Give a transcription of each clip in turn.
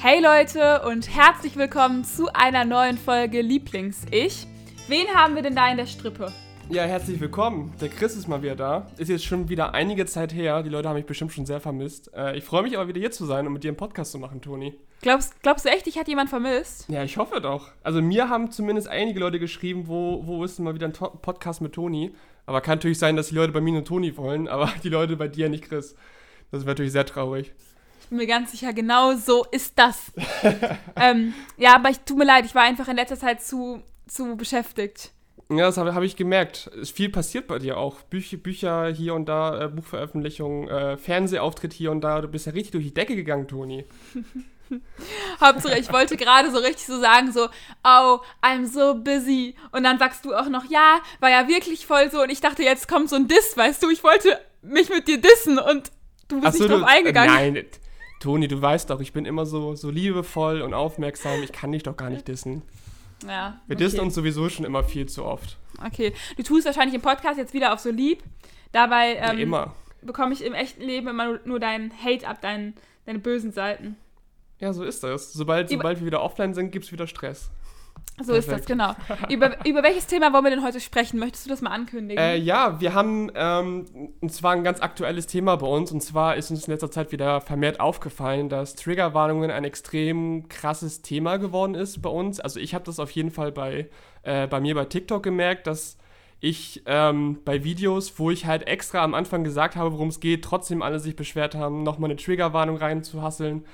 Hey Leute und herzlich willkommen zu einer neuen Folge Lieblings-Ich. Wen haben wir denn da in der Strippe? Ja, herzlich willkommen. Der Chris ist mal wieder da. Ist jetzt schon wieder einige Zeit her. Die Leute haben mich bestimmt schon sehr vermisst. Äh, ich freue mich aber wieder hier zu sein und mit dir einen Podcast zu machen, Toni. Glaubst, glaubst du echt, dich hat jemand vermisst? Ja, ich hoffe doch. Also mir haben zumindest einige Leute geschrieben, wo, wo ist denn mal wieder ein to Podcast mit Toni. Aber kann natürlich sein, dass die Leute bei mir nur Toni wollen, aber die Leute bei dir nicht Chris. Das wäre natürlich sehr traurig. Ich bin mir ganz sicher, genau so ist das. ähm, ja, aber ich tut mir leid, ich war einfach in letzter Zeit zu, zu beschäftigt. Ja, das habe hab ich gemerkt. Es ist viel passiert bei dir auch. Bücher, Bücher hier und da, äh, Buchveröffentlichungen, äh, Fernsehauftritt hier und da. Du bist ja richtig durch die Decke gegangen, Toni. Hauptsache, ich wollte gerade so richtig so sagen, so, oh, I'm so busy. Und dann sagst du auch noch, ja, war ja wirklich voll so. Und ich dachte, jetzt kommt so ein Diss, weißt du, ich wollte mich mit dir dissen und du bist so, nicht drauf du- eingegangen. Nein, Toni, du weißt doch, ich bin immer so, so liebevoll und aufmerksam. Ich kann dich doch gar nicht dissen. Ja, Wir okay. dissen uns sowieso schon immer viel zu oft. Okay, du tust wahrscheinlich im Podcast jetzt wieder auf so lieb. Dabei Ja, ähm, immer. bekomme ich im echten Leben immer nur, deinen Hate ab, dein, deine bösen Seiten. Ja, so ist das. Sobald, sobald wir wieder offline sind, gibt es wieder Stress. So ist das, Perfekt. genau. Über, über welches Thema wollen wir denn heute sprechen? Möchtest du das mal ankündigen? Äh, ja, wir haben, ähm, und zwar ein ganz aktuelles Thema bei uns, und zwar ist uns in letzter Zeit wieder vermehrt aufgefallen, dass Triggerwarnungen ein extrem krasses Thema geworden ist bei uns. Also ich habe das auf jeden Fall bei, äh, bei mir bei TikTok gemerkt, dass ich ähm, bei Videos, wo ich halt extra am Anfang gesagt habe, worum es geht, trotzdem alle sich beschwert haben, nochmal eine Triggerwarnung reinzuhasseln.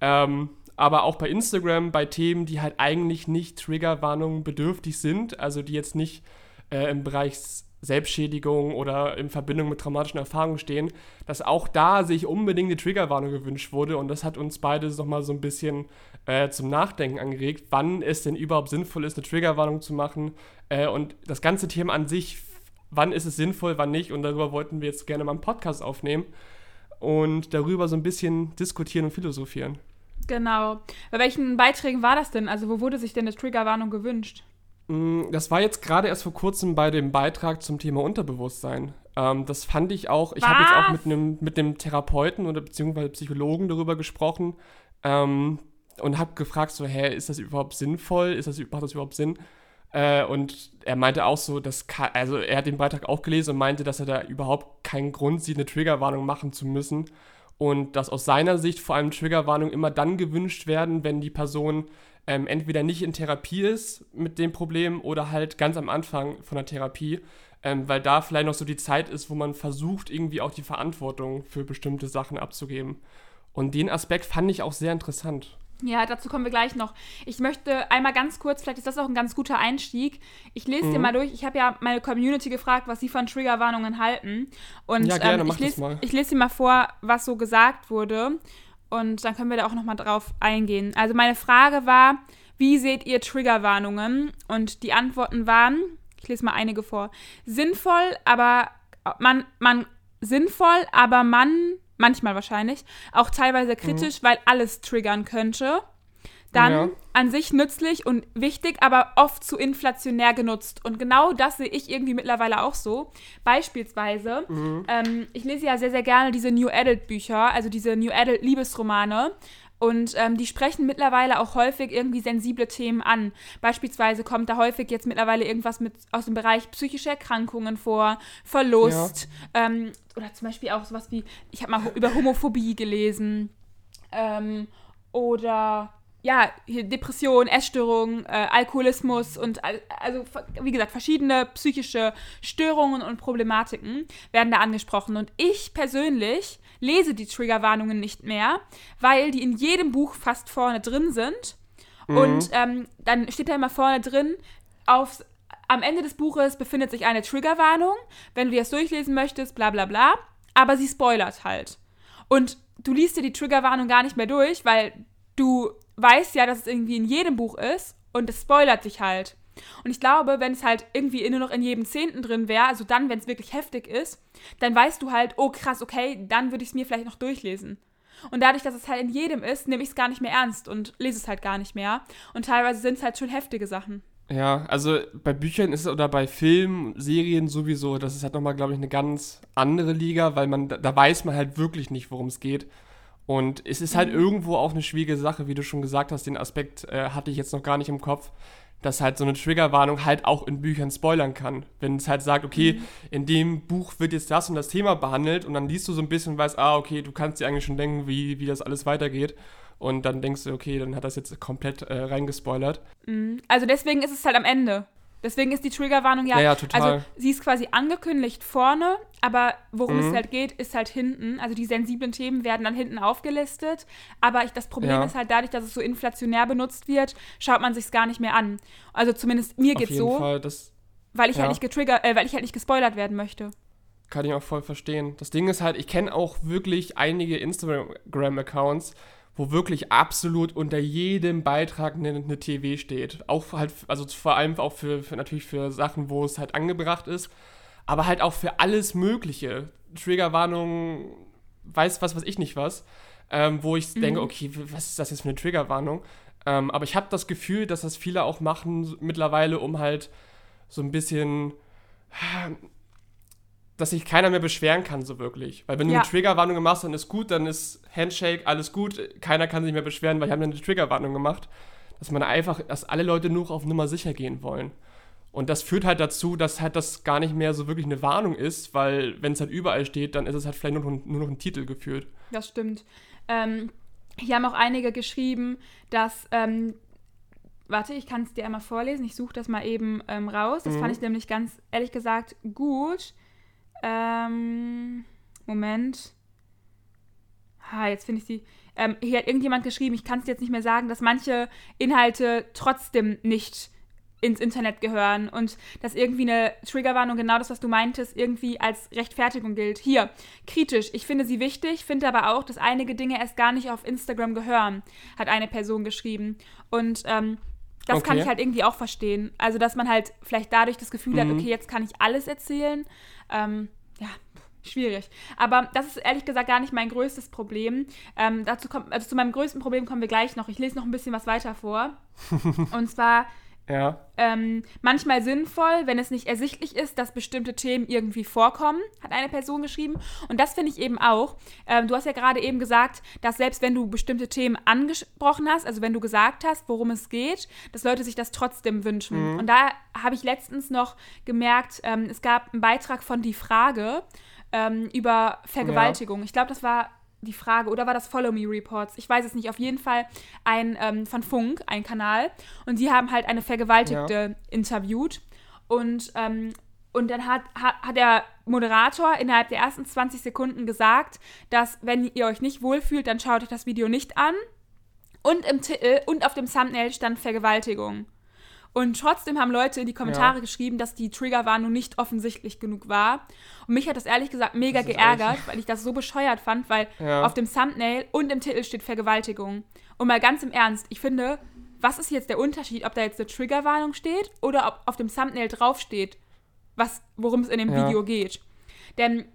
Ähm, aber auch bei Instagram, bei Themen, die halt eigentlich nicht Triggerwarnungen bedürftig sind, also die jetzt nicht äh, im Bereich Selbstschädigung oder in Verbindung mit traumatischen Erfahrungen stehen, dass auch da sich unbedingt eine Triggerwarnung gewünscht wurde und das hat uns beide nochmal so ein bisschen äh, zum Nachdenken angeregt, wann es denn überhaupt sinnvoll ist, eine Triggerwarnung zu machen äh, und das ganze Thema an sich, wann ist es sinnvoll, wann nicht und darüber wollten wir jetzt gerne mal einen Podcast aufnehmen und darüber so ein bisschen diskutieren und philosophieren. Genau. Bei welchen Beiträgen war das denn? Also, wo wurde sich denn eine Triggerwarnung gewünscht? Mm, Das war jetzt gerade erst vor kurzem bei dem Beitrag zum Thema Unterbewusstsein. Ähm, das fand ich auch, ich habe jetzt auch mit einem mit dem Therapeuten oder beziehungsweise Psychologen darüber gesprochen ähm, und habe gefragt, so, hä, ist das überhaupt sinnvoll? Ist das, macht das überhaupt Sinn? Äh, und er meinte auch so, dass, also er hat den Beitrag auch gelesen und meinte, dass er da überhaupt keinen Grund sieht, eine Triggerwarnung machen zu müssen. Und dass aus seiner Sicht vor allem Triggerwarnungen immer dann gewünscht werden, wenn die Person ähm, entweder nicht in Therapie ist mit dem Problem oder halt ganz am Anfang von der Therapie, ähm, weil da vielleicht noch so die Zeit ist, wo man versucht, irgendwie auch die Verantwortung für bestimmte Sachen abzugeben. Und den Aspekt fand ich auch sehr interessant. Ja, dazu kommen wir gleich noch. Ich möchte einmal ganz kurz, vielleicht ist das auch ein ganz guter Einstieg. Ich lese Mhm. dir mal durch. Ich habe ja meine Community gefragt, was sie von Triggerwarnungen halten. Und Ja, gerne, ähm, ich, lese, mal. ich lese dir mal vor, was so gesagt wurde. Und dann können wir da auch nochmal drauf eingehen. Also meine Frage war, wie seht ihr Triggerwarnungen? Und die Antworten waren, ich lese mal einige vor, sinnvoll, aber man, man, sinnvoll, aber man, manchmal wahrscheinlich, auch teilweise kritisch, weil alles triggern könnte. Dann Ja. an sich nützlich und wichtig, aber oft zu inflationär genutzt. Und genau das sehe ich irgendwie mittlerweile auch so. Beispielsweise, ähm, ich lese ja sehr, sehr gerne diese New Adult Bücher, also diese New Adult Liebesromane. Und ähm, die sprechen mittlerweile auch häufig irgendwie sensible Themen an. Beispielsweise kommt da häufig jetzt mittlerweile irgendwas mit aus dem Bereich psychische Erkrankungen vor, Verlust ähm, oder zum Beispiel auch sowas wie, ich habe mal über Homophobie gelesen ähm, oder ja, Depression, Essstörung, äh, Alkoholismus und al- also wie gesagt, verschiedene psychische Störungen und Problematiken werden da angesprochen. Und ich persönlich lese die Triggerwarnungen nicht mehr, weil die in jedem Buch fast vorne drin sind. Und ähm, dann steht da immer vorne drin, auf, am Ende des Buches befindet sich eine Triggerwarnung. Wenn du das durchlesen möchtest, bla bla bla. Aber sie spoilert halt. Und du liest dir die Triggerwarnung gar nicht mehr durch, weil du weißt ja, dass es irgendwie in jedem Buch ist und es spoilert dich halt. Und ich glaube, wenn es halt irgendwie nur noch in jedem Zehnten drin wäre, also dann, wenn es wirklich heftig ist, dann weißt du halt, oh krass, okay, dann würde ich es mir vielleicht noch durchlesen. Und dadurch, dass es halt in jedem ist, nehme ich es gar nicht mehr ernst und lese es halt gar nicht mehr. Und teilweise sind es halt schon heftige Sachen. Ja, also bei Büchern ist es oder bei Filmen, Serien sowieso, das ist halt nochmal, glaube ich, eine ganz andere Liga, weil man, da, weiß man halt wirklich nicht, worum es geht. Und es ist halt mhm. irgendwo auch eine schwierige Sache, wie du schon gesagt hast, den Aspekt äh, hatte ich jetzt noch gar nicht im Kopf, dass halt so eine Triggerwarnung halt auch in Büchern spoilern kann. Wenn es halt sagt, okay, mhm. in dem Buch wird jetzt das und das Thema behandelt und dann liest du so ein bisschen und weißt, ah, okay, du kannst dir eigentlich schon denken, wie, wie das alles weitergeht. Und dann denkst du, okay, dann hat das jetzt komplett äh, reingespoilert. Mhm. Also deswegen ist es halt am Ende. Deswegen ist die Triggerwarnung ja, ja, ja total. also sie ist quasi angekündigt vorne, aber worum mhm. es halt geht, ist halt hinten. Also die sensiblen Themen werden dann hinten aufgelistet, aber ich, das Problem ja. ist halt dadurch, dass es so inflationär benutzt wird, schaut man sich es gar nicht mehr an. Also zumindest mir geht es so, Fall, das, weil ich halt nicht getriggert, äh, weil ich halt nicht gespoilert werden möchte. Kann ich auch voll verstehen. Das Ding ist halt, ich kenne auch wirklich einige Instagram-Accounts, wo wirklich absolut unter jedem Beitrag eine, eine TV steht. Auch halt, also vor allem auch für, für natürlich für Sachen, wo es halt angebracht ist, aber halt auch für alles Mögliche. Triggerwarnung, weiß was, was ich nicht was, ähm, wo ich mhm. denke, okay, was ist das jetzt für eine Triggerwarnung? Ähm, aber ich habe das Gefühl, dass das viele auch machen mittlerweile, um halt so ein bisschen dass sich keiner mehr beschweren kann, so wirklich. Weil wenn du ja. eine Triggerwarnung machst, dann ist gut, dann ist Handshake, alles gut, keiner kann sich mehr beschweren, weil ich habe eine Triggerwarnung gemacht. Dass man einfach, dass alle Leute nur auf Nummer sicher gehen wollen. Und das führt halt dazu, dass halt das gar nicht mehr so wirklich eine Warnung ist, weil wenn es halt überall steht, dann ist es halt vielleicht nur noch, nur noch ein Titel geführt. Das stimmt. Ähm, hier haben auch einige geschrieben, dass ähm, warte, ich kann es dir einmal vorlesen. Ich suche das mal eben ähm, raus. Das mhm. fand ich nämlich ganz ehrlich gesagt gut. Ähm, Moment. Ha, jetzt finde ich sie. Ähm, hier hat irgendjemand geschrieben, ich kann es jetzt nicht mehr sagen, dass manche Inhalte trotzdem nicht ins Internet gehören und dass irgendwie eine Triggerwarnung, genau das, was du meintest, irgendwie als Rechtfertigung gilt. Hier, kritisch, ich finde sie wichtig, finde aber auch, dass einige Dinge erst gar nicht auf Instagram gehören, hat eine Person geschrieben. Und ähm, das okay. kann ich halt irgendwie auch verstehen. Also, dass man halt vielleicht dadurch das Gefühl mhm. hat, okay, jetzt kann ich alles erzählen. Ähm, ja, schwierig. Aber das ist ehrlich gesagt gar nicht mein größtes Problem. Ähm, dazu kommt, also zu meinem größten Problem kommen wir gleich noch. Ich lese noch ein bisschen was weiter vor. Und zwar ja. Ähm, manchmal sinnvoll, wenn es nicht ersichtlich ist, dass bestimmte Themen irgendwie vorkommen, hat eine Person geschrieben. Und das finde ich eben auch. Ähm, du hast ja gerade eben gesagt, dass selbst wenn du bestimmte Themen angesprochen hast, also wenn du gesagt hast, worum es geht, dass Leute sich das trotzdem wünschen. Mhm. Und da habe ich letztens noch gemerkt, ähm, es gab einen Beitrag von Die Frage ähm, über Vergewaltigung. Ja. Ich glaube, das war die Frage, oder war das Follow Me Reports? Ich weiß es nicht. Auf jeden Fall ein ähm, von Funk, ein Kanal. Und sie haben halt eine Vergewaltigte ja. interviewt. Und, ähm, und dann hat, hat, hat der Moderator innerhalb der ersten 20 Sekunden gesagt, dass wenn ihr euch nicht wohlfühlt, dann schaut euch das Video nicht an. Und im Titel und auf dem Thumbnail stand Vergewaltigung. Und trotzdem haben Leute in die Kommentare ja. geschrieben, dass die Triggerwarnung nicht offensichtlich genug war. Und mich hat das ehrlich gesagt mega geärgert, weil ich das so bescheuert fand, weil ja. auf dem Thumbnail und im Titel steht Vergewaltigung. Und mal ganz im Ernst, ich finde, was ist jetzt der Unterschied, ob da jetzt eine Triggerwarnung steht oder ob auf dem Thumbnail draufsteht, worum es in dem ja. Video geht. Denn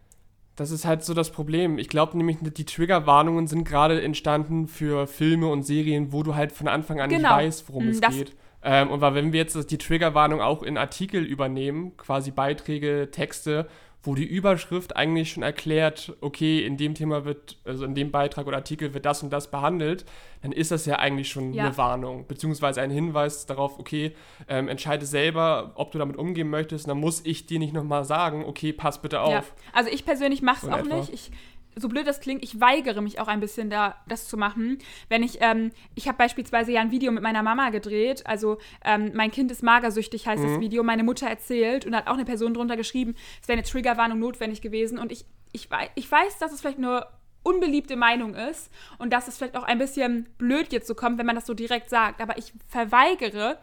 das ist halt so das Problem. Ich glaube nämlich, die Triggerwarnungen sind gerade entstanden für Filme und Serien, wo du halt von Anfang an genau. nicht weißt, worum es das, geht. Ähm, und weil wenn wir jetzt die Triggerwarnung auch in Artikel übernehmen, quasi Beiträge, Texte, wo die Überschrift eigentlich schon erklärt, okay, in dem Thema wird, also in dem Beitrag oder Artikel wird das und das behandelt, dann ist das ja eigentlich schon ja. eine Warnung, beziehungsweise ein Hinweis darauf, okay, ähm, entscheide selber, ob du damit umgehen möchtest, dann muss ich dir nicht nochmal sagen, okay, pass bitte auf. Ja. Also ich persönlich mache es auch etwa. nicht. Ich so blöd das klingt, ich weigere mich auch ein bisschen da, das zu machen. Wenn ich, ähm, ich habe beispielsweise ja ein Video mit meiner Mama gedreht, also ähm, mein Kind ist magersüchtig, heißt mhm. das Video, meine Mutter erzählt und hat auch eine Person drunter geschrieben, es wäre eine Triggerwarnung notwendig gewesen und ich, ich, ich weiß, dass es vielleicht nur unbeliebte Meinung ist und dass es vielleicht auch ein bisschen blöd jetzt so kommt, wenn man das so direkt sagt, aber ich verweigere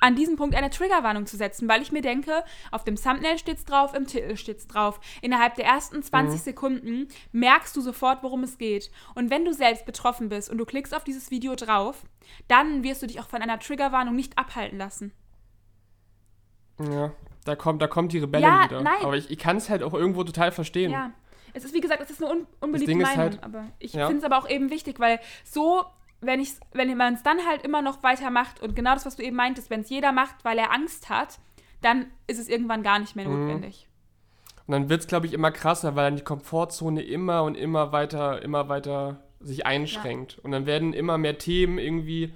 an diesem Punkt eine Triggerwarnung zu setzen, weil ich mir denke, auf dem Thumbnail steht's drauf, im Titel steht's drauf. Innerhalb der ersten 20 mhm. Sekunden merkst du sofort, worum es geht. Und wenn du selbst betroffen bist und du klickst auf dieses Video drauf, dann wirst du dich auch von einer Triggerwarnung nicht abhalten lassen. Ja, da kommt, da kommt die Rebelle ja, wieder. Nein. Aber ich, ich kann es halt auch irgendwo total verstehen. Ja. Es ist, wie gesagt, es ist eine un unbeliebte Meinung, halt, aber ich ja. finde es aber auch eben wichtig, weil so wenn, ich's, wenn man es dann halt immer noch weitermacht und genau das, was du eben meintest, wenn es jeder macht, weil er Angst hat, dann ist es irgendwann gar nicht mehr mhm. notwendig. Und dann wird es, glaube ich, immer krasser, weil dann die Komfortzone immer und immer weiter, immer weiter sich einschränkt. Ja. Und dann werden immer mehr Themen irgendwie,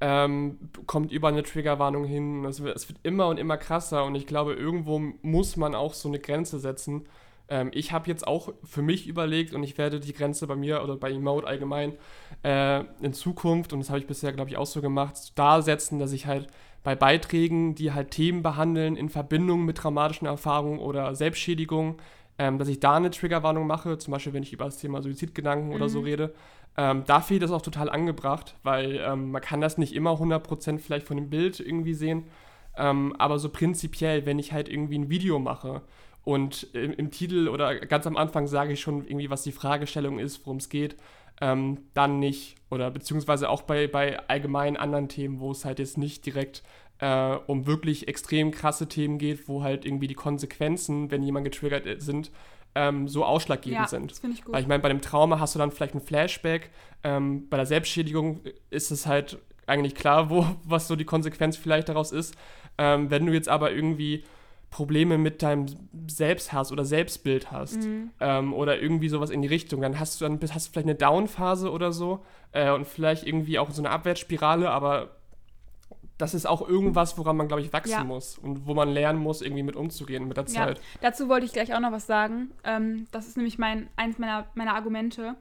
ähm, kommt über eine Triggerwarnung hin. Es wird, es wird, immer und immer krasser und ich glaube, irgendwo muss man auch so eine Grenze setzen. Ähm, ich habe jetzt auch für mich überlegt und ich werde die Grenze bei mir oder bei Emote allgemein äh, in Zukunft, und das habe ich bisher, glaube ich, auch so gemacht, da setzen, dass ich halt bei Beiträgen, die halt Themen behandeln in Verbindung mit traumatischen Erfahrungen oder Selbstschädigung, ähm, dass ich da eine Triggerwarnung mache, zum Beispiel wenn ich über das Thema Suizidgedanken mhm. oder so mhm. rede. Ähm, da fehlt es auch total angebracht, weil ähm, man kann das nicht immer 100% vielleicht von dem Bild irgendwie sehen, ähm, aber so prinzipiell, wenn ich halt irgendwie ein Video mache und im, im, Titel oder ganz am Anfang sage ich schon irgendwie, was die Fragestellung ist, worum es geht, ähm, dann nicht. Oder beziehungsweise auch bei, bei allgemeinen anderen Themen, wo es halt jetzt nicht direkt äh, um wirklich extrem krasse Themen geht, wo halt irgendwie die Konsequenzen, wenn jemand getriggert äh, sind, ähm, so ausschlaggebend ja, sind. Das finde ich gut. Weil ich meine, bei dem Trauma hast du dann vielleicht ein Flashback. Ähm, bei der Selbstschädigung ist es halt eigentlich klar, wo, was so die Konsequenz vielleicht daraus ist. Ähm, wenn du jetzt aber irgendwie Probleme mit deinem Selbst hast oder Selbstbild hast mhm. ähm, oder irgendwie sowas in die Richtung, dann hast du dann hast du vielleicht eine Down-Phase oder so äh, und vielleicht irgendwie auch so eine Abwärtsspirale, aber das ist auch irgendwas, woran man, glaube ich, wachsen ja. muss und wo man lernen muss, irgendwie mit umzugehen mit der Zeit. Ja, dazu wollte ich gleich auch noch was sagen. Ähm, das ist nämlich mein, eins meiner, meiner Argumente.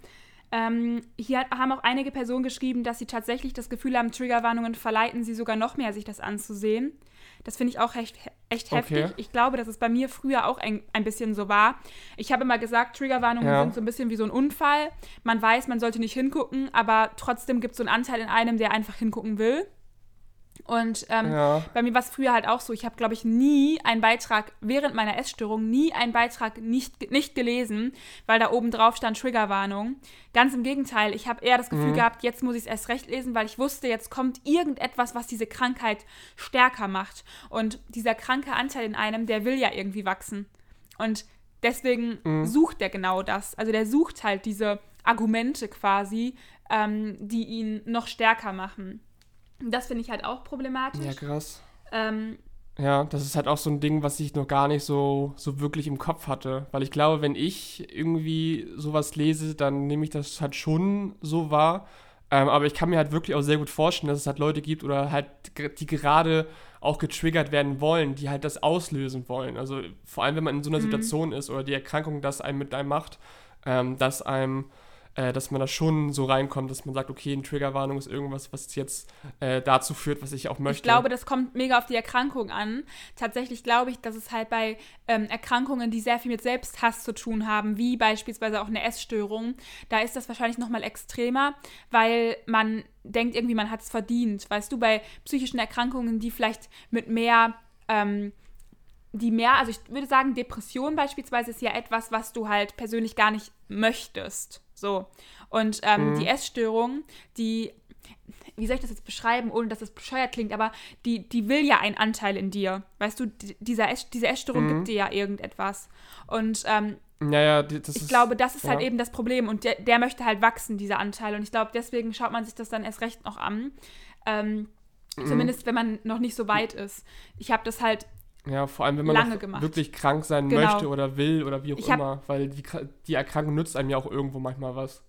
Ähm, hier haben auch einige Personen geschrieben, dass sie tatsächlich das Gefühl haben, Triggerwarnungen verleiten sie sogar noch mehr, sich das anzusehen. Das finde ich auch echt, echt heftig. Okay. Ich glaube, dass es bei mir früher auch ein, ein bisschen so war. Ich habe immer gesagt, Triggerwarnungen ja. sind so ein bisschen wie so ein Unfall. Man weiß, man sollte nicht hingucken, aber trotzdem gibt es so einen Anteil in einem, der einfach hingucken will. Und ähm, ja. bei mir war es früher halt auch so. Ich habe, glaube ich, nie einen Beitrag während meiner Essstörung, nie einen Beitrag nicht, nicht gelesen, weil da oben drauf stand Triggerwarnung. Ganz im Gegenteil, ich habe eher das Gefühl mhm. gehabt, jetzt muss ich es erst recht lesen, weil ich wusste, jetzt kommt irgendetwas, was diese Krankheit stärker macht. Und dieser kranke Anteil in einem, der will ja irgendwie wachsen. Und deswegen mhm. sucht der genau das. Also der sucht halt diese Argumente quasi, ähm, die ihn noch stärker machen. Das finde ich halt auch problematisch. Ja, krass. Ähm, ja, das ist halt auch so ein Ding, was ich noch gar nicht so, so wirklich im Kopf hatte. Weil ich glaube, wenn ich irgendwie sowas lese, dann nehme ich das halt schon so wahr. Ähm, aber ich kann mir halt wirklich auch sehr gut vorstellen, dass es halt Leute gibt oder halt, die gerade auch getriggert werden wollen, die halt das auslösen wollen. Also vor allem, wenn man in so einer mhm. Situation ist oder die Erkrankung das einem mit einem macht, ähm, dass einem äh, dass man da schon so reinkommt, dass man sagt, okay, eine Triggerwarnung ist irgendwas, was jetzt äh, dazu führt, was ich auch möchte. Ich glaube, das kommt mega auf die Erkrankung an. Tatsächlich glaube ich, dass es halt bei ähm, Erkrankungen, die sehr viel mit Selbsthass zu tun haben, wie beispielsweise auch eine Essstörung, da ist das wahrscheinlich nochmal extremer, weil man denkt irgendwie, man hat es verdient. Weißt du, bei psychischen Erkrankungen, die vielleicht mit mehr ähm, die mehr, also ich würde sagen, Depression beispielsweise ist ja etwas, was du halt persönlich gar nicht möchtest. So. Und ähm, mhm. die Essstörung, die, wie soll ich das jetzt beschreiben, ohne dass es das bescheuert klingt, aber die, die will ja einen Anteil in dir. Weißt du, dieser Ess, diese Essstörung mhm. gibt dir ja irgendetwas. Und ähm, ja, ja, das ich ist, glaube, das ist halt ja. halt eben das Problem. Und der, der möchte halt wachsen, dieser Anteil. Und ich glaube, deswegen schaut man sich das dann erst recht noch an. Ähm, mhm. Zumindest, wenn man noch nicht so weit ist. Ich habe das halt ja, vor allem, wenn man wirklich krank sein genau. möchte oder will oder wie auch immer, weil die, die Erkrankung nützt einem ja auch irgendwo manchmal was.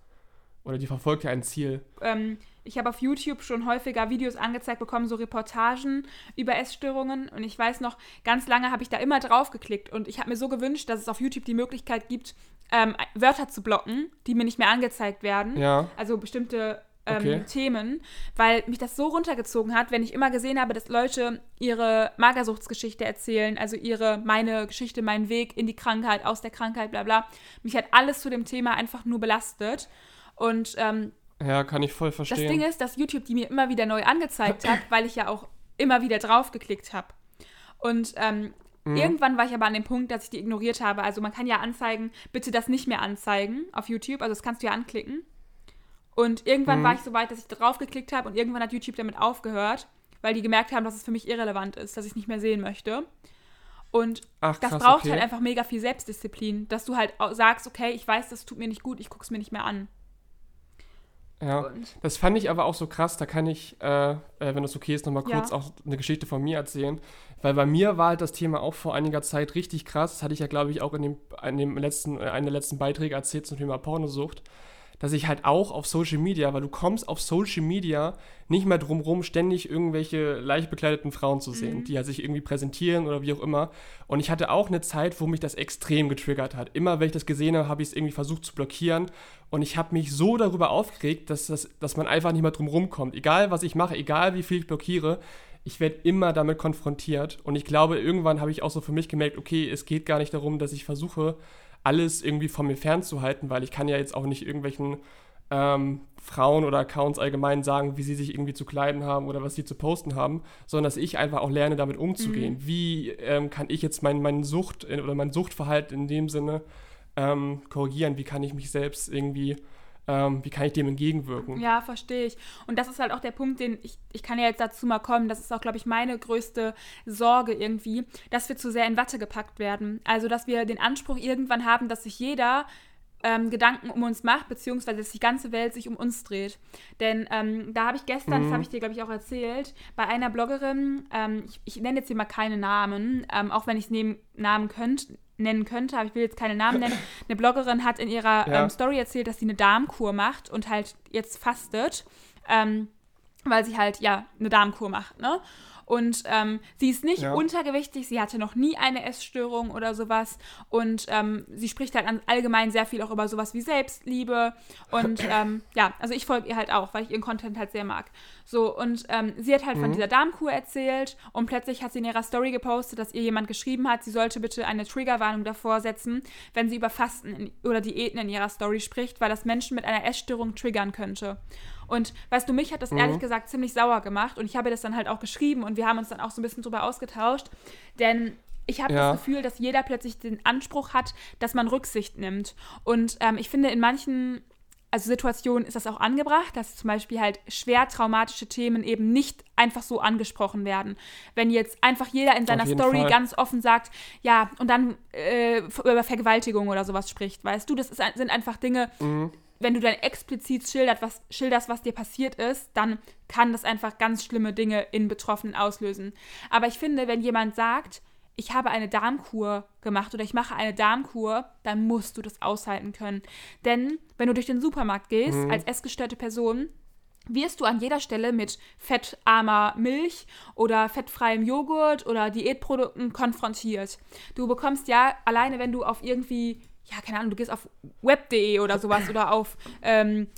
Oder die verfolgt ja ein Ziel. Ähm, ich habe auf YouTube schon häufiger Videos angezeigt bekommen, so Reportagen über Essstörungen. Und ich weiß noch, ganz lange habe ich da immer drauf geklickt. Und ich habe mir so gewünscht, dass es auf YouTube die Möglichkeit gibt, ähm, Wörter zu blocken, die mir nicht mehr angezeigt werden. Ja. Also bestimmte ähm, okay. Themen, weil mich das so runtergezogen hat, wenn ich immer gesehen habe, dass Leute ihre Magersuchtsgeschichte erzählen, also ihre, meine Geschichte, meinen Weg in die Krankheit, aus der Krankheit, bla bla. Mich hat alles zu dem Thema einfach nur belastet. Und ähm, ja, kann ich voll verstehen. Das Ding ist, dass YouTube die mir immer wieder neu angezeigt hat, weil ich ja auch immer wieder drauf geklickt habe. Und ähm, mhm. irgendwann war ich aber an dem Punkt, dass ich die ignoriert habe. Also man kann ja anzeigen, bitte das nicht mehr anzeigen auf YouTube. Also das kannst du ja anklicken. Und irgendwann mhm. war ich so weit, dass ich drauf geklickt habe und irgendwann hat YouTube damit aufgehört, weil die gemerkt haben, dass es für mich irrelevant ist, dass ich es nicht mehr sehen möchte. Und Ach, krass, das braucht okay. halt einfach mega viel Selbstdisziplin, dass du halt sagst, okay, ich weiß, das tut mir nicht gut, ich gucke es mir nicht mehr an. Ja, und das fand ich aber auch so krass, da kann ich, äh, äh, wenn das okay ist, nochmal kurz ja. auch eine Geschichte von mir erzählen. Weil bei mir war halt das Thema auch vor einiger Zeit richtig krass. Das hatte ich ja, glaube ich, auch in dem, in dem letzten, äh, einen der letzten Beiträge erzählt zum Thema Pornosucht dass ich halt auch auf Social Media, weil du kommst auf Social Media nicht mehr drum rum, ständig irgendwelche leicht bekleideten Frauen zu sehen, mhm. die halt sich irgendwie präsentieren oder wie auch immer. Und ich hatte auch eine Zeit, wo mich das extrem getriggert hat. Immer wenn ich das gesehen habe, habe ich es irgendwie versucht zu blockieren. Und ich habe mich so darüber aufgeregt, dass, das, dass man einfach nicht mehr drum rumkommt. Egal, was ich mache, egal, wie viel ich blockiere, ich werde immer damit konfrontiert. Und ich glaube, irgendwann habe ich auch so für mich gemerkt, okay, es geht gar nicht darum, dass ich versuche, alles irgendwie von mir fernzuhalten, weil ich kann ja jetzt auch nicht irgendwelchen ähm, Frauen oder Accounts allgemein sagen, wie sie sich irgendwie zu kleiden haben oder was sie zu posten haben, sondern dass ich einfach auch lerne, damit umzugehen. Mhm. Wie ähm, kann ich jetzt mein, mein Sucht oder mein Suchtverhalten in dem Sinne ähm, korrigieren? Wie kann ich mich selbst irgendwie ähm, wie kann ich dem entgegenwirken? Ja, verstehe ich. Und das ist halt auch der Punkt, den ich, ich kann ja jetzt dazu mal kommen, das ist auch, glaube ich, meine größte Sorge irgendwie, dass wir zu sehr in Watte gepackt werden. Also, dass wir den Anspruch irgendwann haben, dass sich jeder ähm, Gedanken um uns macht, beziehungsweise dass die ganze Welt sich um uns dreht. Denn ähm, da habe ich gestern, mhm. das habe ich dir, glaube ich, auch erzählt, bei einer Bloggerin, ähm, ich, ich, nenne jetzt hier mal keine Namen, ähm, auch wenn ich es Namen könnte, nennen könnte, aber ich will jetzt keine Namen nennen. Eine Bloggerin hat in ihrer ja. ähm, Story erzählt, dass sie eine Darmkur macht und halt jetzt fastet, ähm, weil sie halt ja eine Darmkur macht, ne? Und ähm, sie ist nicht ja. untergewichtig, sie hatte noch nie eine Essstörung oder sowas. Und ähm, sie spricht halt allgemein sehr viel auch über sowas wie Selbstliebe. Und ähm, ja, also ich folge ihr halt auch, weil ich ihren Content halt sehr mag. So, und ähm, sie hat halt mhm. von dieser Darmkur erzählt und plötzlich hat sie in ihrer Story gepostet, dass ihr jemand geschrieben hat, sie sollte bitte eine Triggerwarnung davor setzen, wenn sie über Fasten in, oder Diäten in ihrer Story spricht, weil das Menschen mit einer Essstörung triggern könnte. Und weißt du, mich hat das mhm. ehrlich gesagt ziemlich sauer gemacht und ich habe das dann halt auch geschrieben und wir haben uns dann auch so ein bisschen drüber ausgetauscht, denn ich habe ja. das Gefühl, dass jeder plötzlich den Anspruch hat, dass man Rücksicht nimmt. Und ähm, ich finde, in manchen also Situationen ist das auch angebracht, dass zum Beispiel halt schwer traumatische Themen eben nicht einfach so angesprochen werden. Wenn jetzt einfach jeder in seiner Story Fall. ganz offen sagt, ja, und dann äh, über Vergewaltigung oder sowas spricht, weißt du, das ist, sind einfach Dinge, mhm wenn du dann explizit schildert, was, schilderst, was dir passiert ist, dann kann das einfach ganz schlimme Dinge in Betroffenen auslösen. Aber ich finde, wenn jemand sagt, ich habe eine Darmkur gemacht oder ich mache eine Darmkur, dann musst du das aushalten können. Denn wenn du durch den Supermarkt gehst, mhm. als essgestörte Person, wirst du an jeder Stelle mit fettarmer Milch oder fettfreiem Joghurt oder Diätprodukten konfrontiert. Du bekommst ja alleine, wenn du auf irgendwie ja, keine Ahnung, du gehst auf web.de oder sowas oder auf ähm,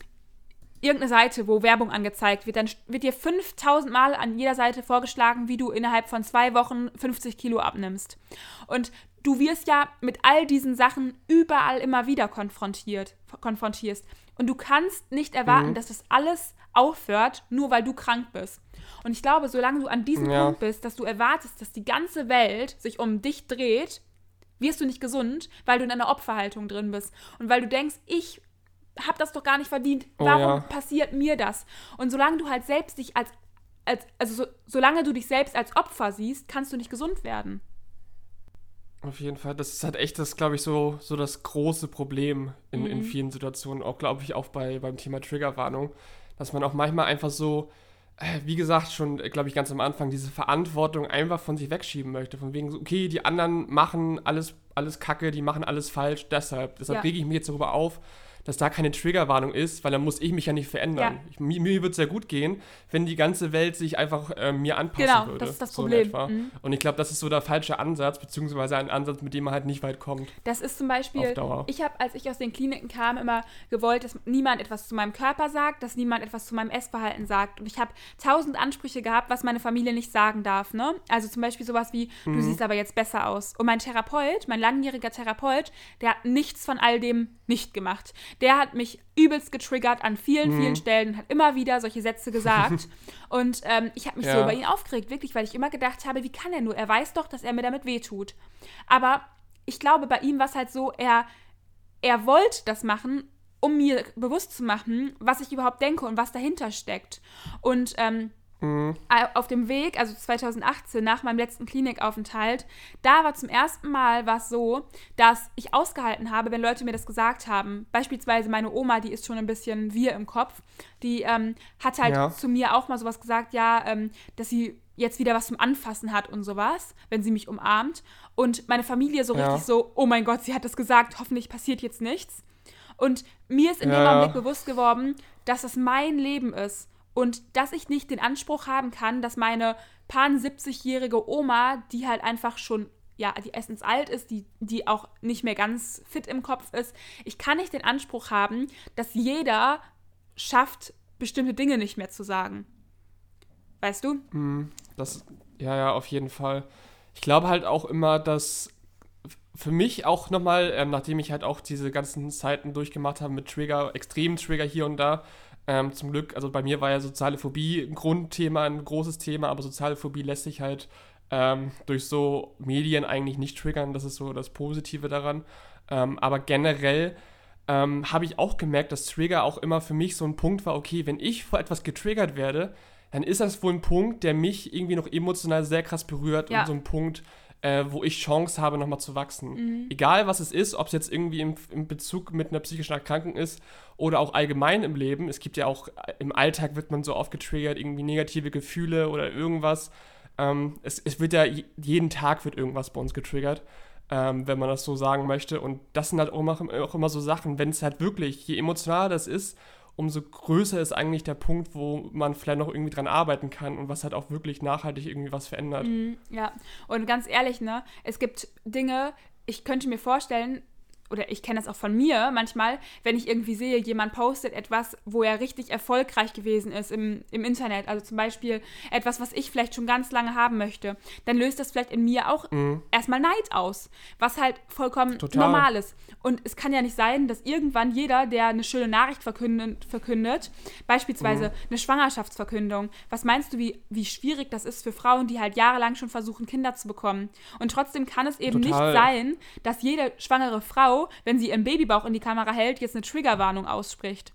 irgendeine Seite, wo Werbung angezeigt wird, dann wird dir 5000 Mal an jeder Seite vorgeschlagen, wie du innerhalb von zwei Wochen 50 Kilo abnimmst. Und du wirst ja mit all diesen Sachen überall immer wieder konfrontiert, konfrontierst. Und du kannst nicht erwarten, mhm. dass das alles aufhört, nur weil du krank bist. Und ich glaube, solange du an diesem ja. Punkt bist, dass du erwartest, dass die ganze Welt sich um dich dreht, wirst du nicht gesund, weil du in einer Opferhaltung drin bist. Und weil du denkst, ich habe das doch gar nicht verdient. Oh, Warum ja. passiert mir das? Und solange du halt selbst dich als, als also so, solange du dich selbst als Opfer siehst, kannst du nicht gesund werden. Auf jeden Fall. Das ist halt echt das, glaube ich, so, so das große Problem in, mhm. in vielen Situationen. Auch, glaube ich, auch bei, beim Thema Triggerwarnung. Dass man auch manchmal einfach so äh, wie gesagt, schon, glaube ich, ganz am Anfang, diese Verantwortung einfach von sich wegschieben möchte. Von wegen, okay, die anderen machen alles, alles Kacke, die machen alles falsch, deshalb. Deshalb ja. rege ich mich jetzt darüber auf, dass da keine Triggerwarnung ist, weil dann muss ich mich ja nicht verändern. Ja. Ich, mir, mir würde es ja gut gehen, wenn die ganze Welt sich einfach äh, mir anpassen genau, würde. das ist das Problem. So mhm. Und ich glaube, das ist so der falsche Ansatz, beziehungsweise ein Ansatz, mit dem man halt nicht weit kommt. Das ist zum Beispiel, ich habe, als ich aus den Kliniken kam, immer gewollt, dass niemand etwas zu meinem Körper sagt, dass niemand etwas zu meinem Essverhalten sagt. Und ich habe tausend Ansprüche gehabt, was meine Familie nicht sagen darf. Ne? Also zum Beispiel sowas wie, mhm. du siehst aber jetzt besser aus. Und mein Therapeut, mein langjähriger Therapeut, der hat nichts von all dem nicht gemacht der hat mich übelst getriggert an vielen, mhm. vielen Stellen und hat immer wieder solche Sätze gesagt. und ähm, ich habe mich ja. so über ihn aufgeregt, wirklich, weil ich immer gedacht habe, wie kann er nur? Er weiß doch, dass er mir damit wehtut. Aber ich glaube, bei ihm war es halt so, er, er wollte das machen, um mir bewusst zu machen, was ich überhaupt denke und was dahinter steckt. Und ähm, Mhm. Auf dem Weg, also 2018, nach meinem letzten Klinikaufenthalt, da war zum ersten Mal was so, dass ich ausgehalten habe, wenn Leute mir das gesagt haben. Beispielsweise meine Oma, die ist schon ein bisschen wir im Kopf, die ähm, hat halt ja. zu mir auch mal sowas gesagt, ja, ähm, dass sie jetzt wieder was zum Anfassen hat und sowas, wenn sie mich umarmt. Und meine Familie so ja. richtig so, oh mein Gott, sie hat das gesagt, hoffentlich passiert jetzt nichts. Und mir ist in ja. dem Augenblick bewusst geworden, dass es mein Leben ist und dass ich nicht den Anspruch haben kann, dass meine pan 70-jährige Oma, die halt einfach schon ja, die essens alt ist, die, die auch nicht mehr ganz fit im Kopf ist. Ich kann nicht den Anspruch haben, dass jeder schafft, bestimmte Dinge nicht mehr zu sagen. Weißt du? Hm, das, ja, ja, auf jeden Fall. Ich glaube halt auch immer, dass für mich auch nochmal, ähm, nachdem ich halt auch diese ganzen Zeiten durchgemacht habe mit Trigger, extremen Trigger hier und da, ähm, zum Glück, also bei mir war ja soziale Phobie ein Grundthema, ein großes Thema, aber soziale Phobie lässt sich halt ähm, durch so Medien eigentlich nicht triggern. Das ist so das Positive daran. Ähm, aber generell ähm, habe ich auch gemerkt, dass Trigger auch immer für mich so ein Punkt war, okay, wenn ich vor etwas getriggert werde, dann ist das wohl ein Punkt, der mich irgendwie noch emotional sehr krass berührt ja. und so ein Punkt, äh, wo ich Chance habe, nochmal zu wachsen. Mhm. Egal was es ist, ob es jetzt irgendwie im, im, Bezug mit einer psychischen Erkrankung ist oder auch allgemein im Leben. Es gibt ja auch, äh, im Alltag wird man so oft getriggert, irgendwie negative Gefühle oder irgendwas. Ähm, es, es wird ja, jeden Tag wird irgendwas bei uns getriggert. Ähm, wenn man das so sagen möchte. Und das sind halt auch immer, auch immer so Sachen, wenn es halt wirklich, je emotionaler das ist, umso größer ist eigentlich der Punkt, wo man vielleicht noch irgendwie dran arbeiten kann und was halt auch wirklich nachhaltig irgendwie was verändert. Mm, ja, und ganz ehrlich, ne, es gibt Dinge, ich könnte mir vorstellen, oder ich kenne das auch von mir manchmal, wenn ich irgendwie sehe, jemand postet etwas, wo er richtig erfolgreich gewesen ist im, im Internet, also zum Beispiel etwas, was ich vielleicht schon ganz lange haben möchte, dann löst das vielleicht in mir auch mhm. erstmal Neid aus, was halt vollkommen Total. normal ist. Und es kann ja nicht sein, dass irgendwann jeder, der eine schöne Nachricht verkündet, verkündet beispielsweise mhm. eine Schwangerschaftsverkündung, was meinst du, wie, wie schwierig das ist für Frauen, die halt jahrelang schon versuchen, Kinder zu bekommen? Und trotzdem kann es eben Total. nicht sein, dass jede schwangere Frau wenn sie ihren Babybauch in die Kamera hält, jetzt eine Triggerwarnung ausspricht.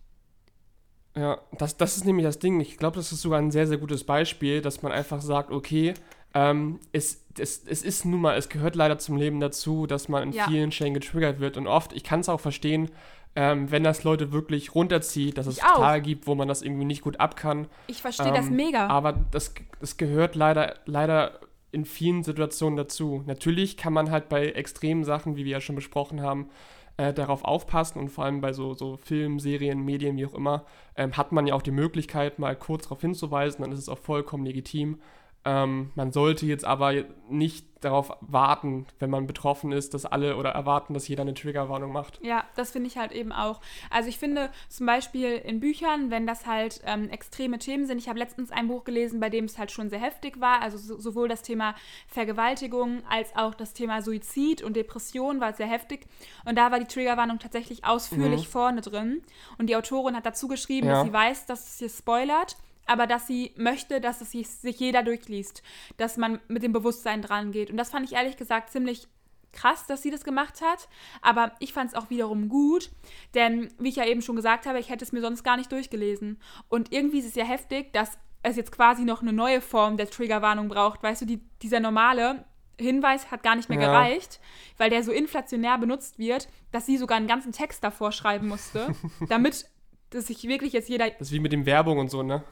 Ja, das, das ist nämlich das Ding. Ich glaube, das ist sogar ein sehr, sehr gutes Beispiel, dass man einfach sagt, okay, ähm, es, es, es ist nun mal, es gehört leider zum Leben dazu, dass man in ja. vielen Stellen getriggert wird. Und oft, ich kann es auch verstehen, ähm, wenn das Leute wirklich runterzieht, dass es Tage gibt, wo man das irgendwie nicht gut ab kann. Ich verstehe ähm, das mega. Aber das, das gehört leider, leider in vielen Situationen dazu. Natürlich kann man halt bei extremen Sachen, wie wir ja schon besprochen haben, äh, darauf aufpassen und vor allem bei so, so Filmen, Serien, Medien, wie auch immer, ähm, hat man ja auch die Möglichkeit, mal kurz darauf hinzuweisen, dann ist es auch vollkommen legitim. Ähm, man sollte jetzt aber nicht darauf warten, wenn man betroffen ist, dass alle oder erwarten, dass jeder eine Triggerwarnung macht. Ja, das finde ich halt eben auch. Also ich finde zum Beispiel in Büchern, wenn das halt ähm, extreme Themen sind, ich habe letztens ein Buch gelesen, bei dem es halt schon sehr heftig war, also so, sowohl das Thema Vergewaltigung als auch das Thema Suizid und Depression war sehr heftig. Und da war die Triggerwarnung tatsächlich ausführlich mhm. vorne drin. Und die Autorin hat dazu geschrieben, ja. dass sie weiß, dass es hier spoilert aber dass sie möchte, dass es sich jeder durchliest, dass man mit dem Bewusstsein dran geht. Und das fand ich ehrlich gesagt ziemlich krass, dass sie das gemacht hat. Aber ich fand es auch wiederum gut, denn wie ich ja eben schon gesagt habe, ich hätte es mir sonst gar nicht durchgelesen. Und irgendwie ist es ja heftig, dass es jetzt quasi noch eine neue Form der Triggerwarnung braucht. Weißt du, die, dieser normale Hinweis hat gar nicht mehr ja. gereicht, weil der so inflationär benutzt wird, dass sie sogar einen ganzen Text davor schreiben musste, damit dass sich wirklich jetzt jeder. Das ist wie mit dem Werbung und so, ne?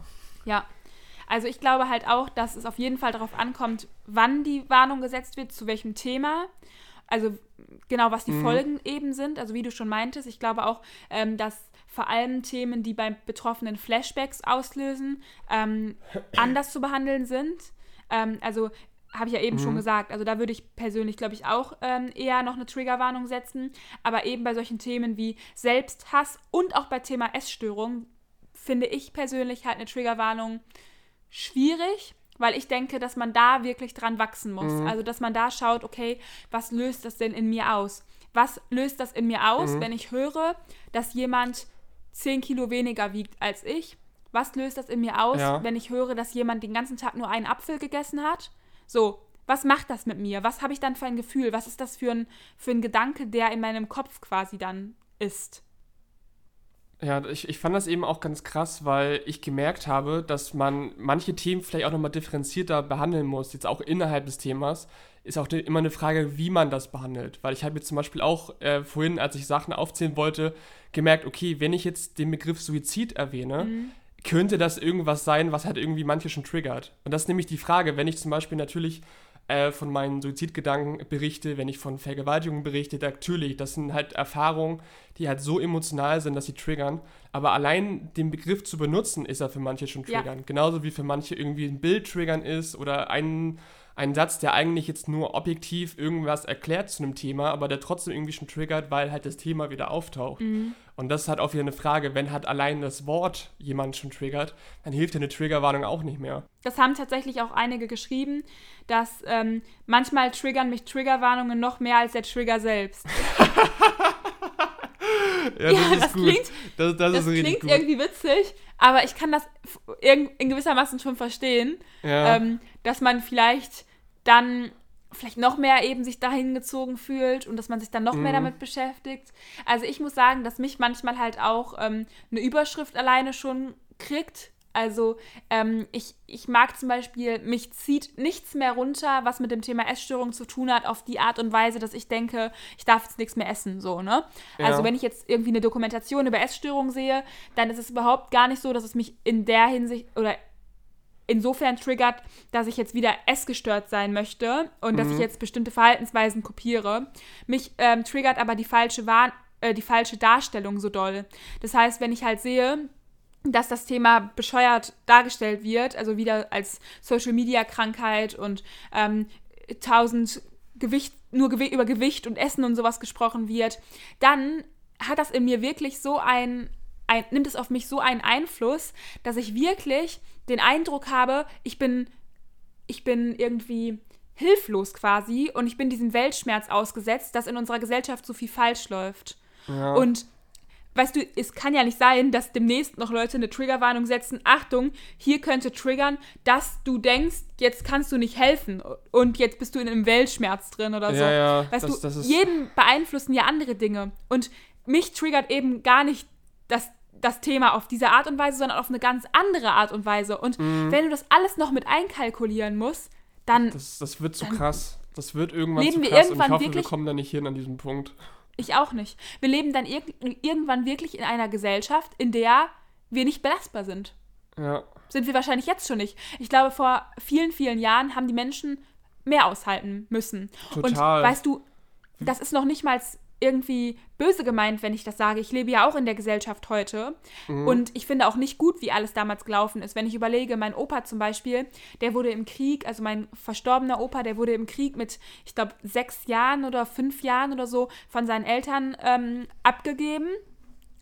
Ja. Also ich glaube halt auch, dass es auf jeden Fall darauf ankommt, wann die Warnung gesetzt wird, zu welchem Thema. Also genau, was die mhm. Folgen eben sind. Also wie du schon meintest, ich glaube auch, ähm, dass vor allem Themen, die beim Betroffenen Flashbacks auslösen, ähm, anders zu behandeln sind. Ähm, also habe ich ja eben mhm. schon gesagt. Also da würde ich persönlich, glaube ich, auch ähm, eher noch eine Triggerwarnung setzen. Aber eben bei solchen Themen wie Selbsthass und auch bei Thema Essstörung finde ich persönlich halt eine Triggerwarnung schwierig, weil ich denke, dass man da wirklich dran wachsen muss. Mhm. Also, dass man da schaut, okay, was löst das denn in mir aus? Was löst das in mir aus, mhm. wenn ich höre, dass jemand 10 Kilo weniger wiegt als ich? Was löst das in mir aus, ja. wenn ich höre, dass jemand den ganzen Tag nur einen Apfel gegessen hat? So, was macht das mit mir? Was habe ich dann für ein Gefühl? Was ist das für ein, für ein Gedanke, der in meinem Kopf quasi dann ist? Ja, ich, ich fand das eben auch ganz krass, weil ich gemerkt habe, dass man manche Themen vielleicht auch nochmal differenzierter behandeln muss, jetzt auch innerhalb des Themas. Ist auch immer eine Frage, wie man das behandelt. Weil ich habe jetzt zum Beispiel auch äh, vorhin, als ich Sachen aufzählen wollte, gemerkt, okay, wenn ich jetzt den Begriff Suizid erwähne, mhm. könnte das irgendwas sein, was halt irgendwie manche schon triggert. Und das ist nämlich die Frage, wenn ich zum Beispiel natürlich äh, von meinen Suizidgedanken berichte, wenn ich von Vergewaltigungen berichte, natürlich, das sind halt Erfahrungen, die halt so emotional sind, dass sie triggern. Aber allein den Begriff zu benutzen, ist er für manche schon triggern. Ja. Genauso wie für manche irgendwie ein Bild triggern ist oder ein, ein Satz, der eigentlich jetzt nur objektiv irgendwas erklärt zu einem Thema, aber der trotzdem irgendwie schon triggert, weil halt das Thema wieder auftaucht. Mhm. Und das ist halt auch wieder eine Frage, wenn halt allein das Wort jemand schon triggert, dann hilft ja eine Triggerwarnung auch nicht mehr. Das haben tatsächlich auch einige geschrieben, dass ähm, manchmal triggern mich Triggerwarnungen noch mehr als der Trigger selbst. ja, das, ja, das klingt, das, das, das klingt gut. irgendwie witzig, aber ich kann das in, in gewissermaßen schon verstehen, ja. ähm, dass man vielleicht dann vielleicht noch mehr eben sich dahin gezogen fühlt und dass man sich dann noch mhm. mehr damit beschäftigt. Also ich muss sagen, dass mich manchmal halt auch ähm, eine Überschrift alleine schon kriegt. Also ähm, ich, ich mag zum Beispiel, mich zieht nichts mehr runter, was mit dem Thema Essstörung zu tun hat, auf die Art und Weise, dass ich denke, ich darf jetzt nichts mehr essen, so, ne? Ja. Also wenn ich jetzt irgendwie eine Dokumentation über Essstörung sehe, dann ist es überhaupt gar nicht so, dass es mich in der Hinsicht oder insofern triggert, dass ich jetzt wieder essgestört sein möchte und mhm. dass ich mhm. jetzt bestimmte Verhaltensweisen kopiere. Mich ähm, triggert aber die falsche, Wahn äh, die falsche Darstellung so doll. Das heißt, wenn ich halt sehe, dass das Thema bescheuert dargestellt wird, also wieder als Social-Media-Krankheit und ähm, tausend Gewicht, nur Gew über Gewicht und Essen und sowas gesprochen wird, dann hat das in mir wirklich so ein, ein, nimmt es auf mich so einen Einfluss, dass ich wirklich den Eindruck habe, ich bin, ich bin irgendwie hilflos quasi und ich bin diesem Weltschmerz ausgesetzt, dass in unserer Gesellschaft so viel falsch läuft. Ja. Und weißt du, es kann ja nicht sein, dass demnächst noch Leute eine Triggerwarnung setzen. Achtung, hier könnte triggern, dass du denkst, jetzt kannst du nicht helfen und jetzt bist du in einem Weltschmerz drin oder so. Ja, weißt das, du, das jeden beeinflussen ja andere Dinge. Und mich triggert eben gar nicht das das Thema auf diese Art und Weise, sondern auf eine ganz andere Art und Weise. Und mhm. wenn du das alles noch mit einkalkulieren musst, dann. Das, das wird zu krass. Das wird irgendwann leben zu krass. Wir irgendwann und ich hoffe, wirklich, wir kommen da nicht hin an diesem Punkt. Ich auch nicht. Wir leben dann ir irgendwann wirklich in einer Gesellschaft, in der wir nicht belastbar sind. Ja. Sind wir wahrscheinlich jetzt schon nicht. Ich glaube, vor vielen, vielen Jahren haben die Menschen mehr aushalten müssen. Total. Und weißt du, das ist noch nicht mal irgendwie böse gemeint, wenn ich das sage. Ich lebe ja auch in der Gesellschaft heute. Mhm. Und ich finde auch nicht gut, wie alles damals gelaufen ist. Wenn ich überlege, mein Opa zum Beispiel, der wurde im Krieg, also mein verstorbener Opa, der wurde im Krieg mit, ich glaube, sechs Jahren oder fünf Jahren oder so von seinen Eltern ähm, abgegeben.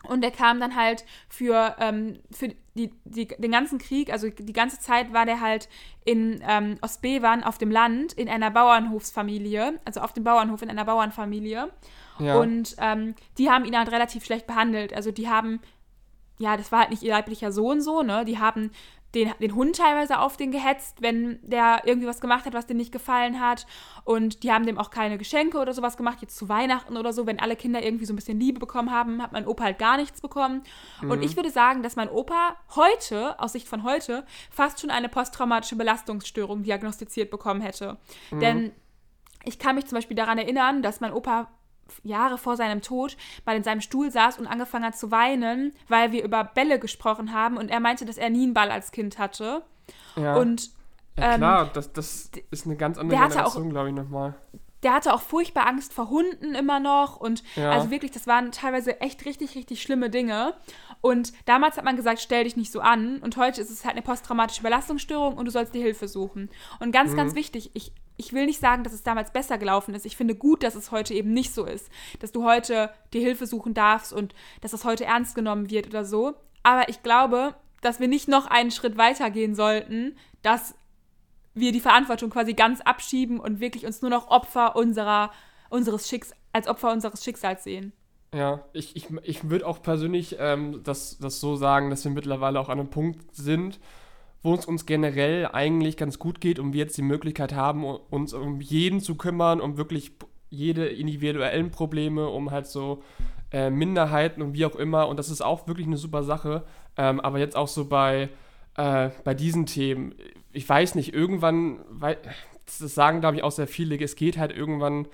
Und er kam dann halt für, ähm, für die, die, den ganzen Krieg, also die ganze Zeit war der halt in ähm, Ostbevern auf dem Land in einer Bauernhofsfamilie, also auf dem Bauernhof in einer Bauernfamilie. Ja. Und ähm, die haben ihn halt relativ schlecht behandelt. Also die haben, ja, das war halt nicht ihr leiblicher Sohn so, ne? Die haben den, den Hund teilweise auf den gehetzt, wenn der irgendwie was gemacht hat, was dem nicht gefallen hat. Und die haben dem auch keine Geschenke oder sowas gemacht, jetzt zu Weihnachten oder so. Wenn alle Kinder irgendwie so ein bisschen Liebe bekommen haben, hat mein Opa halt gar nichts bekommen. Mhm. Und ich würde sagen, dass mein Opa heute, aus Sicht von heute, fast schon eine posttraumatische Belastungsstörung diagnostiziert bekommen hätte. Mhm. Denn ich kann mich zum Beispiel daran erinnern, dass mein Opa Jahre vor seinem Tod mal in seinem Stuhl saß und angefangen hat zu weinen, weil wir über Bälle gesprochen haben und er meinte, dass er nie einen Ball als Kind hatte. Ja. Und ja, klar, ähm, das, das ist eine ganz andere Generation, glaube ich, nochmal. Der hatte auch furchtbar Angst vor Hunden immer noch und ja. also wirklich, das waren teilweise echt richtig, richtig schlimme Dinge. Und damals hat man gesagt, stell dich nicht so an und heute ist es halt eine posttraumatische Belastungsstörung und du sollst dir Hilfe suchen. Und ganz, mhm. ganz wichtig, ich ich will nicht sagen, dass es damals besser gelaufen ist. Ich finde gut, dass es heute eben nicht so ist. Dass du heute dir Hilfe suchen darfst und dass das heute ernst genommen wird oder so. Aber ich glaube, dass wir nicht noch einen Schritt weiter gehen sollten, dass wir die Verantwortung quasi ganz abschieben und wirklich uns nur noch Opfer unserer, unseres Schicks als Opfer unseres Schicksals sehen. Ja, ich, ich, ich würde auch persönlich ähm, das, das so sagen, dass wir mittlerweile auch an einem Punkt sind, wo es uns generell eigentlich ganz gut geht und wir jetzt die Möglichkeit haben, uns um jeden zu kümmern, um wirklich jede individuellen Probleme, um halt so äh, Minderheiten und wie auch immer. Und das ist auch wirklich eine super Sache. Ähm, aber jetzt auch so bei, äh, bei diesen Themen, ich weiß nicht, irgendwann, weil, das sagen glaube ich auch sehr viele, es geht halt irgendwann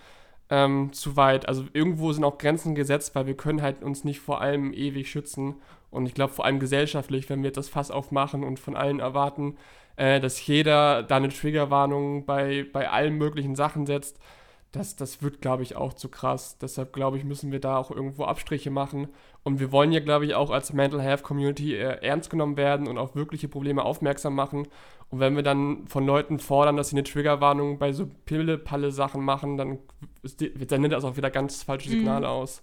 ähm, zu weit. Also irgendwo sind auch Grenzen gesetzt, weil wir können halt uns nicht vor allem ewig schützen. Und ich glaube vor allem gesellschaftlich, wenn wir das Fass aufmachen und von allen erwarten, äh, dass jeder da eine Triggerwarnung bei, bei allen möglichen Sachen setzt, das, das wird, glaube ich, auch zu krass. Deshalb, glaube ich, müssen wir da auch irgendwo Abstriche machen. Und wir wollen ja, glaube ich, auch als Mental Health Community äh, ernst genommen werden und auf wirkliche Probleme aufmerksam machen. Und wenn wir dann von Leuten fordern, dass sie eine Triggerwarnung bei so Pille-Palle-Sachen machen, dann sendet das auch wieder ganz falsche Signale mhm. aus.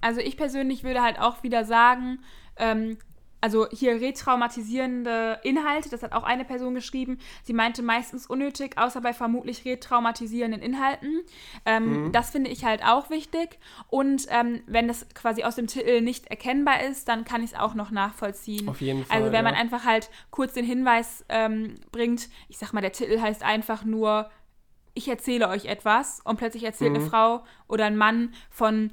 Also ich persönlich würde halt auch wieder sagen, ähm, also hier retraumatisierende Inhalte, das hat auch eine Person geschrieben. Sie meinte meistens unnötig, außer bei vermutlich retraumatisierenden Inhalten. Ähm, mhm. Das finde ich halt auch wichtig. Und ähm, wenn das quasi aus dem Titel nicht erkennbar ist, dann kann ich es auch noch nachvollziehen. Auf jeden Fall. Also wenn ja. man einfach halt kurz den Hinweis ähm, bringt, ich sag mal, der Titel heißt einfach nur ich erzähle euch etwas und plötzlich erzählt mhm. eine Frau oder ein Mann von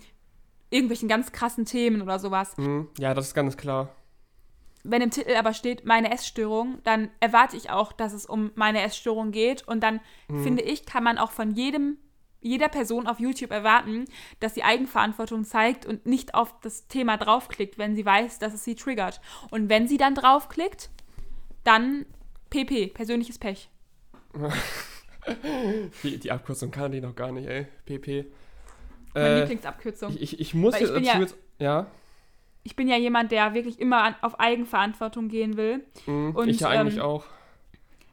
irgendwelchen ganz krassen Themen oder sowas. Mhm. Ja, das ist ganz klar wenn im Titel aber steht meine Essstörung, dann erwarte ich auch, dass es um meine Essstörung geht. Und dann mhm. finde ich, kann man auch von jedem, jeder Person auf YouTube erwarten, dass sie Eigenverantwortung zeigt und nicht auf das Thema draufklickt, wenn sie weiß, dass es sie triggert. Und wenn sie dann draufklickt, dann PP, persönliches Pech. die, die, Abkürzung kann die noch gar nicht, ey. PP. Meine äh, Lieblingsabkürzung. Ich, ich, ich muss ich ja, jetzt, ja ich bin ja jemand, der wirklich immer an, auf Eigenverantwortung gehen will. Mhm, und, ich ja eigentlich ähm, auch.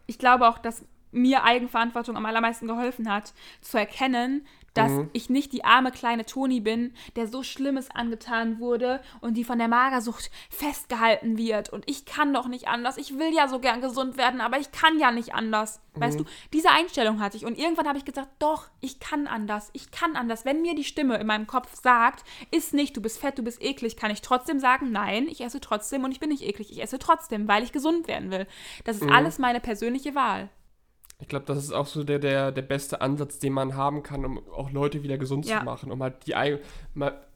Ich glaube auch, dass mir Eigenverantwortung am allermeisten geholfen hat, zu erkennen, dass mhm. ich nicht die arme kleine Toni bin, der so Schlimmes angetan wurde und die von der Magersucht festgehalten wird. Und ich kann doch nicht anders. Ich will ja so gern gesund werden, aber ich kann ja nicht anders. Mhm. Weißt du, diese Einstellung hatte ich. Und irgendwann habe ich gesagt, doch, ich kann anders. Ich kann anders. Wenn mir die Stimme in meinem Kopf sagt, ist nicht, du bist fett, du bist eklig, kann ich trotzdem sagen, nein, ich esse trotzdem und ich bin nicht eklig. Ich esse trotzdem, weil ich gesund werden will. Das ist mhm. alles meine persönliche Wahl. Ich glaube, das ist auch so der, der, der beste Ansatz, den man haben kann, um auch Leute wieder gesund ja. zu machen. Um halt die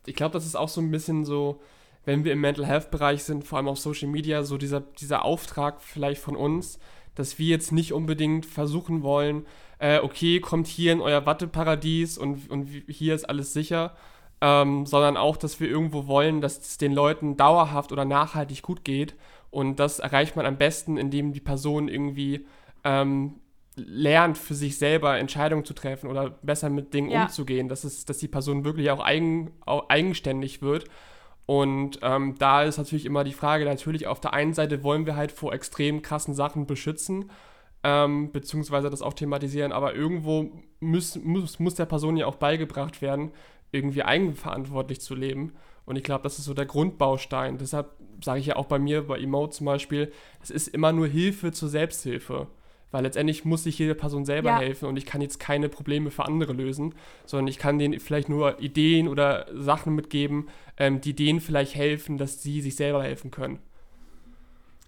Ich glaube, das ist auch so ein bisschen so, wenn wir im Mental Health Bereich sind, vor allem auf Social Media, so dieser, dieser Auftrag vielleicht von uns, dass wir jetzt nicht unbedingt versuchen wollen, äh, okay, kommt hier in euer Watteparadies und, und hier ist alles sicher, ähm, sondern auch, dass wir irgendwo wollen, dass es den Leuten dauerhaft oder nachhaltig gut geht. Und das erreicht man am besten, indem die Person irgendwie ähm, lernt, für sich selber Entscheidungen zu treffen oder besser mit Dingen ja. umzugehen, dass, es, dass die Person wirklich auch, eigen, auch eigenständig wird. Und ähm, da ist natürlich immer die Frage, natürlich auf der einen Seite wollen wir halt vor extrem krassen Sachen beschützen, ähm, beziehungsweise das auch thematisieren, aber irgendwo muss, muss, muss der Person ja auch beigebracht werden, irgendwie eigenverantwortlich zu leben. Und ich glaube, das ist so der Grundbaustein. Deshalb sage ich ja auch bei mir, bei Emote zum Beispiel, es ist immer nur Hilfe zur Selbsthilfe. Weil letztendlich muss sich jede Person selber ja. helfen und ich kann jetzt keine Probleme für andere lösen, sondern ich kann denen vielleicht nur Ideen oder Sachen mitgeben, ähm, die denen vielleicht helfen, dass sie sich selber helfen können.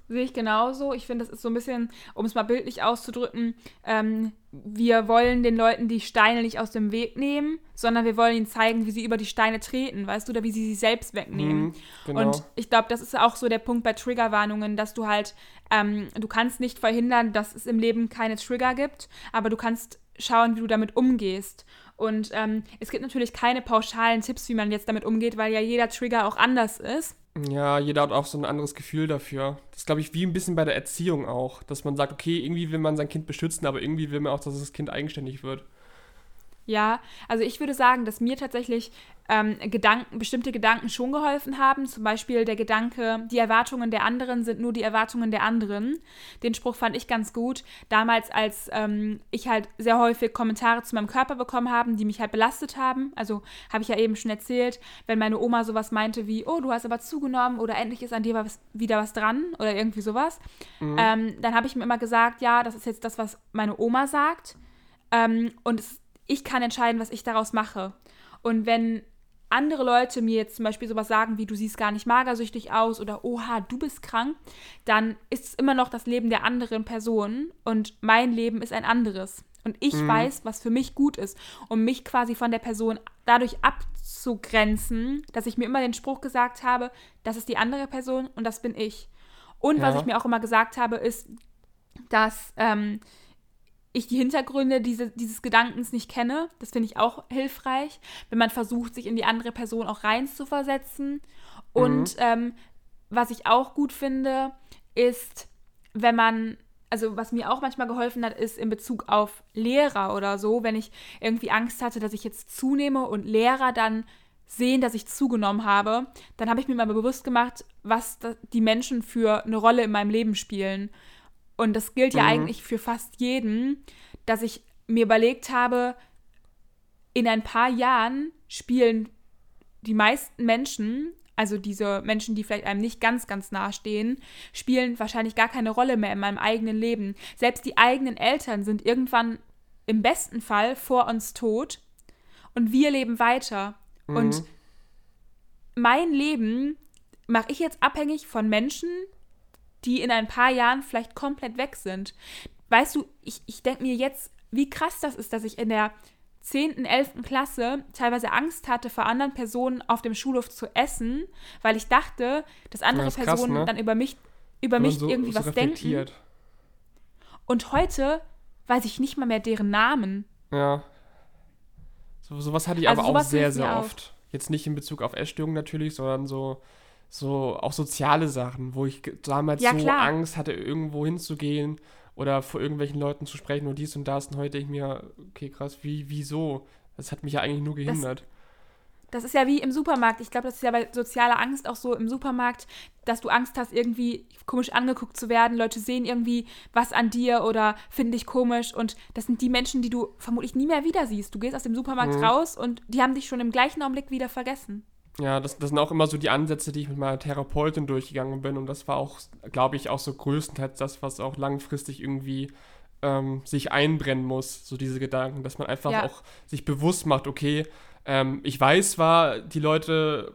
Sehe ich genauso. Ich finde, das ist so ein bisschen, um es mal bildlich auszudrücken, ähm, wir wollen den Leuten die Steine nicht aus dem Weg nehmen, sondern wir wollen ihnen zeigen, wie sie über die Steine treten, weißt du, oder wie sie sie selbst wegnehmen. Mhm, genau. Und ich glaube, das ist auch so der Punkt bei Triggerwarnungen, dass du halt, ähm, du kannst nicht verhindern, dass es im Leben keine Trigger gibt, aber du kannst schauen, wie du damit umgehst. Und ähm, es gibt natürlich keine pauschalen Tipps, wie man jetzt damit umgeht, weil ja jeder Trigger auch anders ist. Ja, jeder hat auch so ein anderes Gefühl dafür. Das glaube ich, wie ein bisschen bei der Erziehung auch, dass man sagt, okay, irgendwie will man sein Kind beschützen, aber irgendwie will man auch, dass das Kind eigenständig wird. Ja, also ich würde sagen, dass mir tatsächlich ähm, Gedanken, bestimmte Gedanken schon geholfen haben. Zum Beispiel der Gedanke, die Erwartungen der anderen sind nur die Erwartungen der anderen. Den Spruch fand ich ganz gut. Damals, als ähm, ich halt sehr häufig Kommentare zu meinem Körper bekommen habe, die mich halt belastet haben. Also habe ich ja eben schon erzählt, wenn meine Oma sowas meinte wie, oh, du hast aber zugenommen oder endlich ist an dir was, wieder was dran oder irgendwie sowas. Mhm. Ähm, dann habe ich mir immer gesagt, ja, das ist jetzt das, was meine Oma sagt. Ähm, und es ich kann entscheiden, was ich daraus mache. Und wenn andere Leute mir jetzt zum Beispiel sowas sagen wie, du siehst gar nicht magersüchtig aus oder oha, du bist krank, dann ist es immer noch das Leben der anderen Person und mein Leben ist ein anderes. Und ich mhm. weiß, was für mich gut ist, um mich quasi von der Person dadurch abzugrenzen, dass ich mir immer den Spruch gesagt habe, das ist die andere Person und das bin ich. Und ja. was ich mir auch immer gesagt habe, ist, dass ähm, ich die Hintergründe diese, dieses Gedankens nicht kenne. Das finde ich auch hilfreich, wenn man versucht, sich in die andere Person auch reinzuversetzen. Und mhm. ähm, was ich auch gut finde, ist, wenn man, also was mir auch manchmal geholfen hat, ist in Bezug auf Lehrer oder so, wenn ich irgendwie Angst hatte, dass ich jetzt zunehme und Lehrer dann sehen, dass ich zugenommen habe, dann habe ich mir mal bewusst gemacht, was die Menschen für eine Rolle in meinem Leben spielen. Und das gilt ja mhm. eigentlich für fast jeden, dass ich mir überlegt habe, in ein paar Jahren spielen die meisten Menschen, also diese Menschen, die vielleicht einem nicht ganz, ganz nahe stehen, spielen wahrscheinlich gar keine Rolle mehr in meinem eigenen Leben. Selbst die eigenen Eltern sind irgendwann im besten Fall vor uns tot und wir leben weiter. Mhm. Und mein Leben mache ich jetzt abhängig von Menschen, die in ein paar Jahren vielleicht komplett weg sind. Weißt du, ich, ich denke mir jetzt, wie krass das ist, dass ich in der 10., 11. Klasse teilweise Angst hatte, vor anderen Personen auf dem Schulhof zu essen, weil ich dachte, dass andere das Personen krass, ne? dann über mich, über mich so, irgendwie so was denken. Und heute weiß ich nicht mal mehr deren Namen. Ja. So, sowas hatte ich also aber auch sehr, sehr oft. Auch. Jetzt nicht in Bezug auf Essstörungen natürlich, sondern so, so auch soziale Sachen, wo ich damals ja, so klar. Angst hatte, irgendwo hinzugehen oder vor irgendwelchen Leuten zu sprechen und dies und das. Und heute ich mir, okay, krass, wie, wieso? Das hat mich ja eigentlich nur gehindert. Das, das ist ja wie im Supermarkt. Ich glaube, das ist ja bei sozialer Angst auch so im Supermarkt, dass du Angst hast, irgendwie komisch angeguckt zu werden. Leute sehen irgendwie was an dir oder finden dich komisch. Und das sind die Menschen, die du vermutlich nie mehr wieder siehst. Du gehst aus dem Supermarkt mhm. raus und die haben dich schon im gleichen Augenblick wieder vergessen. Ja, das, das sind auch immer so die Ansätze, die ich mit meiner Therapeutin durchgegangen bin. Und das war auch, glaube ich, auch so größtenteils das, was auch langfristig irgendwie ähm, sich einbrennen muss, so diese Gedanken, dass man einfach ja. auch sich bewusst macht, okay, ähm, ich weiß zwar, die Leute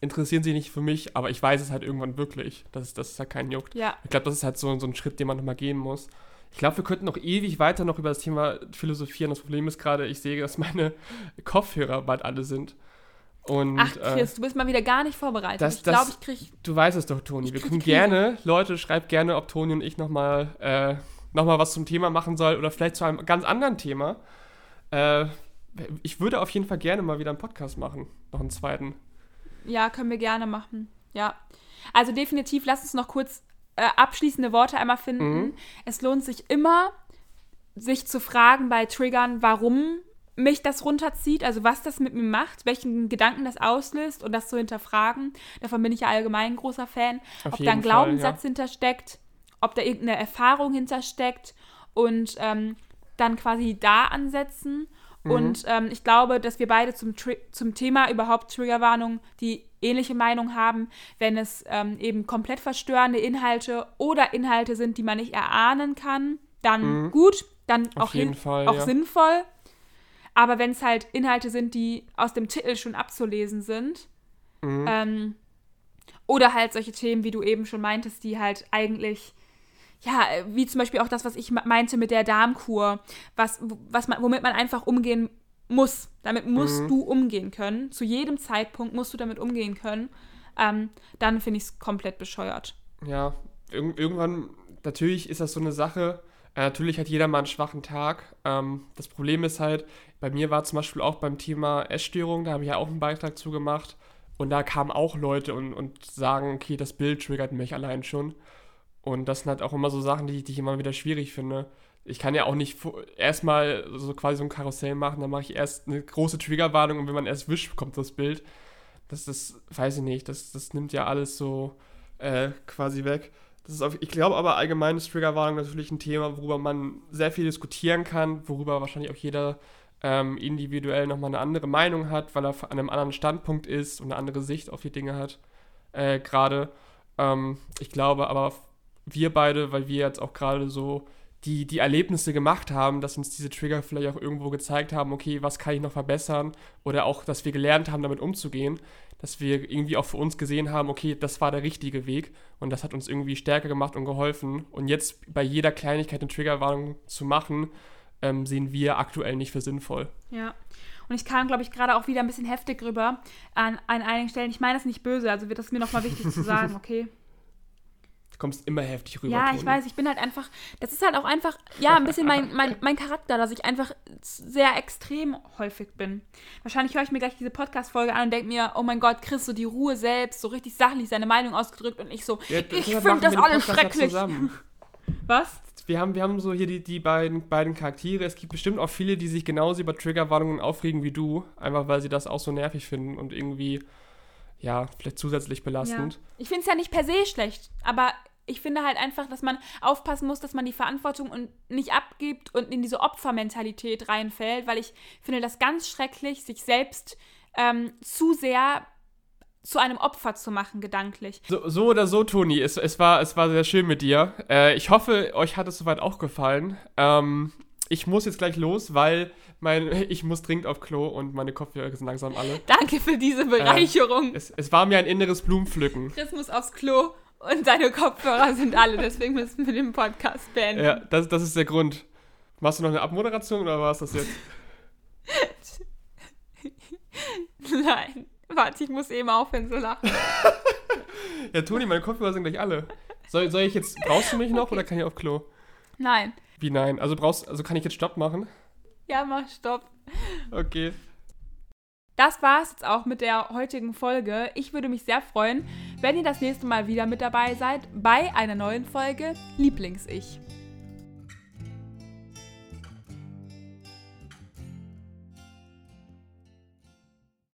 interessieren sich nicht für mich, aber ich weiß es halt irgendwann wirklich, dass, dass es halt keinen juckt. Ja. Ich glaube, das ist halt so, so ein Schritt, den man nochmal gehen muss. Ich glaube, wir könnten noch ewig weiter noch über das Thema philosophieren. Das Problem ist gerade, ich sehe, dass meine Kopfhörer bald alle sind. Und, Ach, Chris, äh, du bist mal wieder gar nicht vorbereitet. Das, ich glaube, ich krieg. Du weißt es doch, Toni. Wir können gerne, Leute, schreibt gerne, ob Toni und ich nochmal äh, noch was zum Thema machen soll oder vielleicht zu einem ganz anderen Thema. Äh, ich würde auf jeden Fall gerne mal wieder einen Podcast machen. Noch einen zweiten. Ja, können wir gerne machen. Ja. Also definitiv, lass uns noch kurz äh, abschließende Worte einmal finden. Mhm. Es lohnt sich immer, sich zu fragen bei Triggern, warum mich das runterzieht, also was das mit mir macht, welchen Gedanken das auslöst und das zu hinterfragen. Davon bin ich ja allgemein ein großer Fan. Auf ob da ein Glaubenssatz ja. hintersteckt, ob da irgendeine Erfahrung hintersteckt und ähm, dann quasi da ansetzen. Mhm. Und ähm, ich glaube, dass wir beide zum, zum Thema überhaupt Triggerwarnung die ähnliche Meinung haben, wenn es ähm, eben komplett verstörende Inhalte oder Inhalte sind, die man nicht erahnen kann, dann mhm. gut, dann Auf auch, hin, Fall, auch ja. sinnvoll. Aber wenn es halt Inhalte sind, die aus dem Titel schon abzulesen sind, mhm. ähm, oder halt solche Themen, wie du eben schon meintest, die halt eigentlich, ja, wie zum Beispiel auch das, was ich meinte mit der Darmkur, was, was man, womit man einfach umgehen muss. Damit musst mhm. du umgehen können. Zu jedem Zeitpunkt musst du damit umgehen können. Ähm, dann finde ich es komplett bescheuert. Ja, ir irgendwann, natürlich ist das so eine Sache, äh, natürlich hat jeder mal einen schwachen Tag. Ähm, das Problem ist halt, bei mir war zum Beispiel auch beim Thema Essstörung, da habe ich ja auch einen Beitrag zu gemacht. Und da kamen auch Leute und, und sagen, okay, das Bild triggert mich allein schon. Und das sind halt auch immer so Sachen, die, die ich immer wieder schwierig finde. Ich kann ja auch nicht erstmal so quasi so ein Karussell machen, dann mache ich erst eine große Triggerwarnung und wenn man erst wischt, kommt das Bild. Das ist, weiß ich nicht, das, das nimmt ja alles so äh, quasi weg. Das ist auf, ich glaube aber allgemein ist Triggerwarnung natürlich ein Thema, worüber man sehr viel diskutieren kann, worüber wahrscheinlich auch jeder ähm, individuell nochmal eine andere Meinung hat, weil er an einem anderen Standpunkt ist und eine andere Sicht auf die Dinge hat. Äh, gerade. Ähm, ich glaube aber, wir beide, weil wir jetzt auch gerade so die, die Erlebnisse gemacht haben, dass uns diese Trigger vielleicht auch irgendwo gezeigt haben, okay, was kann ich noch verbessern oder auch, dass wir gelernt haben, damit umzugehen, dass wir irgendwie auch für uns gesehen haben, okay, das war der richtige Weg und das hat uns irgendwie stärker gemacht und geholfen. Und jetzt bei jeder Kleinigkeit eine Triggerwarnung zu machen, ähm, sehen wir aktuell nicht für sinnvoll. Ja. Und ich kam, glaube ich, gerade auch wieder ein bisschen heftig rüber an, an einigen Stellen. Ich meine das nicht böse, also wird das mir nochmal wichtig zu sagen, okay? Kommst immer heftig rüber. Ja, Toni. ich weiß, ich bin halt einfach, das ist halt auch einfach, ja, ein bisschen mein, mein, mein Charakter, dass ich einfach sehr extrem häufig bin. Wahrscheinlich höre ich mir gleich diese Podcast-Folge an und denke mir, oh mein Gott, Chris, so die Ruhe selbst, so richtig sachlich seine Meinung ausgedrückt und ich so, Ja, ich finde das alles ja schrecklich. Was? Wir haben, wir haben so hier die, die beiden, beiden Charaktere. Es gibt bestimmt auch viele, die sich genauso über Triggerwarnungen aufregen wie du, einfach weil sie das auch so nervig finden und irgendwie, ja, vielleicht zusätzlich Ja. belastend. Ich finde es ja nicht per se schlecht, aber ich finde halt einfach, dass man aufpassen muss, dass man die Verantwortung und nicht abgibt und in diese Opfermentalität reinfällt, weil ich finde das ganz schrecklich, sich selbst ähm, zu sehr zu einem Opfer zu machen, gedanklich. So, so oder so, Toni, es, es, war, es war sehr schön mit dir. Äh, ich hoffe, euch hat es soweit auch gefallen. Ähm, ich muss jetzt gleich los, weil mein, ich muss dringend auf Klo und meine Kopfhörer sind langsam alle. Danke für diese Bereicherung. Es, es war mir ein inneres Blumenpflücken. Chris muss aufs Klo und seine Kopfhörer sind alle, deswegen müssen wir den Podcast beenden. Ja, das, das ist der Grund. Machst du noch eine Abmoderation oder war es das jetzt? Nein, warte, ich muss eben aufhören zu lachen. Ja, Toni, meine Kopfhörer sind gleich alle. Soll, soll ich jetzt, brauchst du mich noch oder kann ich auf Klo? Nein. Wie nein? Also brauchst, also kann ich jetzt Stopp machen? Ja, mach Stopp. Okay. Das war's jetzt auch mit der heutigen Folge. Ich würde mich sehr freuen, wenn ihr das nächste Mal wieder mit dabei seid bei einer neuen Folge Lieblings-Ich.